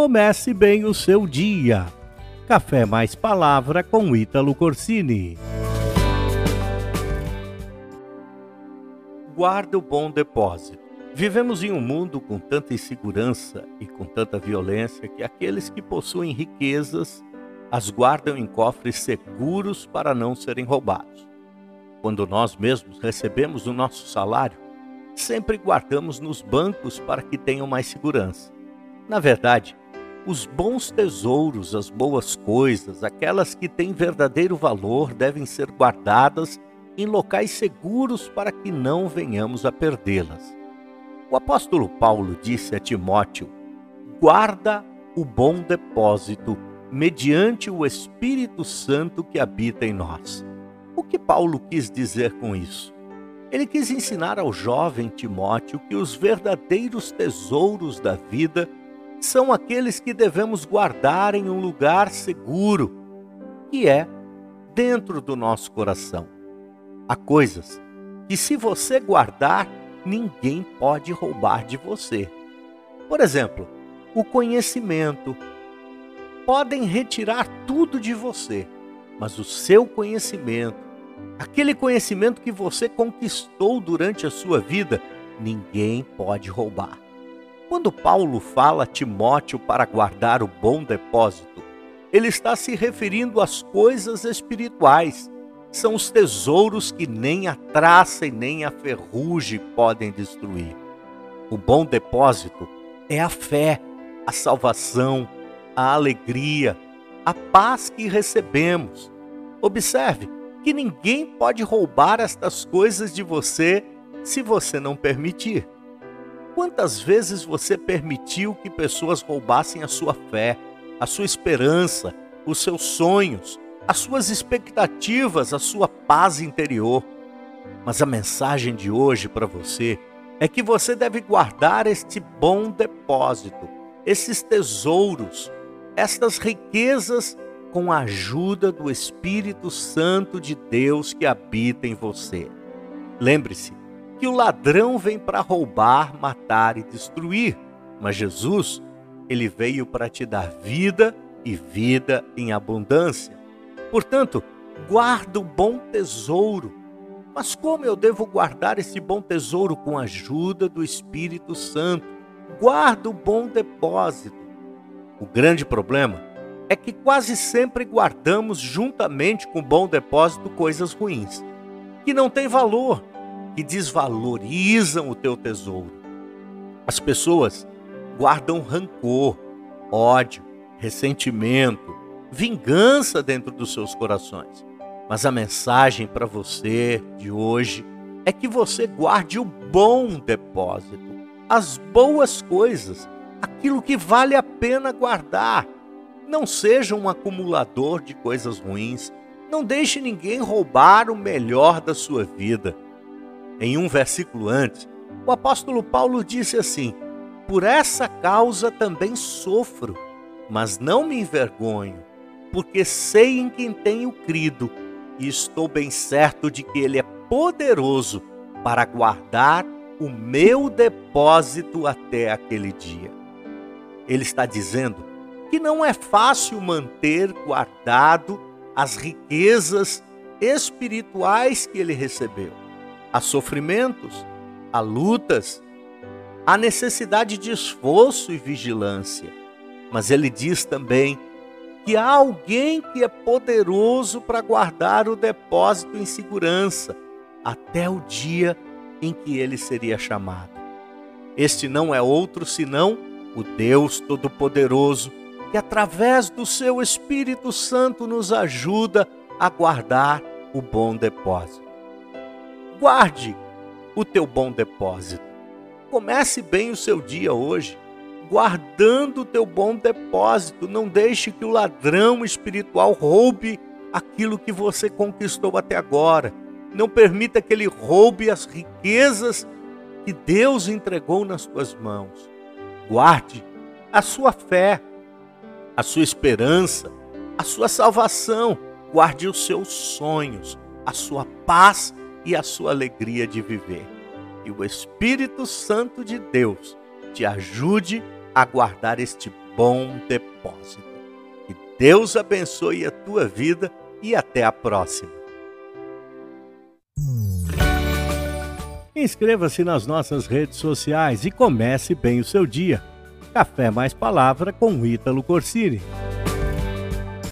Comece bem o seu dia. Café mais palavra com Ítalo Corsini. Guarda o bom depósito. Vivemos em um mundo com tanta insegurança e com tanta violência que aqueles que possuem riquezas as guardam em cofres seguros para não serem roubados. Quando nós mesmos recebemos o nosso salário, sempre guardamos nos bancos para que tenham mais segurança. Na verdade, os bons tesouros, as boas coisas, aquelas que têm verdadeiro valor, devem ser guardadas em locais seguros para que não venhamos a perdê-las. O apóstolo Paulo disse a Timóteo: guarda o bom depósito mediante o Espírito Santo que habita em nós. O que Paulo quis dizer com isso? Ele quis ensinar ao jovem Timóteo que os verdadeiros tesouros da vida são aqueles que devemos guardar em um lugar seguro, que é dentro do nosso coração. Há coisas que, se você guardar, ninguém pode roubar de você. Por exemplo, o conhecimento. Podem retirar tudo de você, mas o seu conhecimento, aquele conhecimento que você conquistou durante a sua vida, ninguém pode roubar. Quando Paulo fala a Timóteo para guardar o bom depósito, ele está se referindo às coisas espirituais. São os tesouros que nem a traça e nem a ferrugem podem destruir. O bom depósito é a fé, a salvação, a alegria, a paz que recebemos. Observe que ninguém pode roubar estas coisas de você se você não permitir. Quantas vezes você permitiu que pessoas roubassem a sua fé, a sua esperança, os seus sonhos, as suas expectativas, a sua paz interior? Mas a mensagem de hoje para você é que você deve guardar este bom depósito, esses tesouros, estas riquezas com a ajuda do Espírito Santo de Deus que habita em você. Lembre-se, que o ladrão vem para roubar, matar e destruir, mas Jesus, ele veio para te dar vida e vida em abundância. Portanto, guarda o bom tesouro. Mas como eu devo guardar esse bom tesouro com a ajuda do Espírito Santo? Guarda o bom depósito. O grande problema é que quase sempre guardamos juntamente com o bom depósito coisas ruins, que não têm valor, que desvalorizam o teu tesouro. As pessoas guardam rancor, ódio, ressentimento, vingança dentro dos seus corações. Mas a mensagem para você de hoje é que você guarde o bom depósito, as boas coisas, aquilo que vale a pena guardar. Não seja um acumulador de coisas ruins. Não deixe ninguém roubar o melhor da sua vida em um versículo antes, o apóstolo Paulo disse assim: Por essa causa também sofro, mas não me envergonho, porque sei em quem tenho crido e estou bem certo de que Ele é poderoso para guardar o meu depósito até aquele dia. Ele está dizendo que não é fácil manter guardado as riquezas espirituais que ele recebeu há sofrimentos, há lutas, há necessidade de esforço e vigilância. Mas ele diz também que há alguém que é poderoso para guardar o depósito em segurança até o dia em que ele seria chamado. Este não é outro senão o Deus Todo-Poderoso, que através do seu Espírito Santo nos ajuda a guardar o bom depósito. Guarde o teu bom depósito. Comece bem o seu dia hoje, guardando o teu bom depósito. Não deixe que o ladrão espiritual roube aquilo que você conquistou até agora. Não permita que ele roube as riquezas que Deus entregou nas tuas mãos. Guarde a sua fé, a sua esperança, a sua salvação. Guarde os seus sonhos, a sua paz e a sua alegria de viver. E o Espírito Santo de Deus te ajude a guardar este bom depósito. Que Deus abençoe a tua vida e até a próxima. Inscreva-se nas nossas redes sociais e comece bem o seu dia. Café mais Palavra com Ítalo Corsini.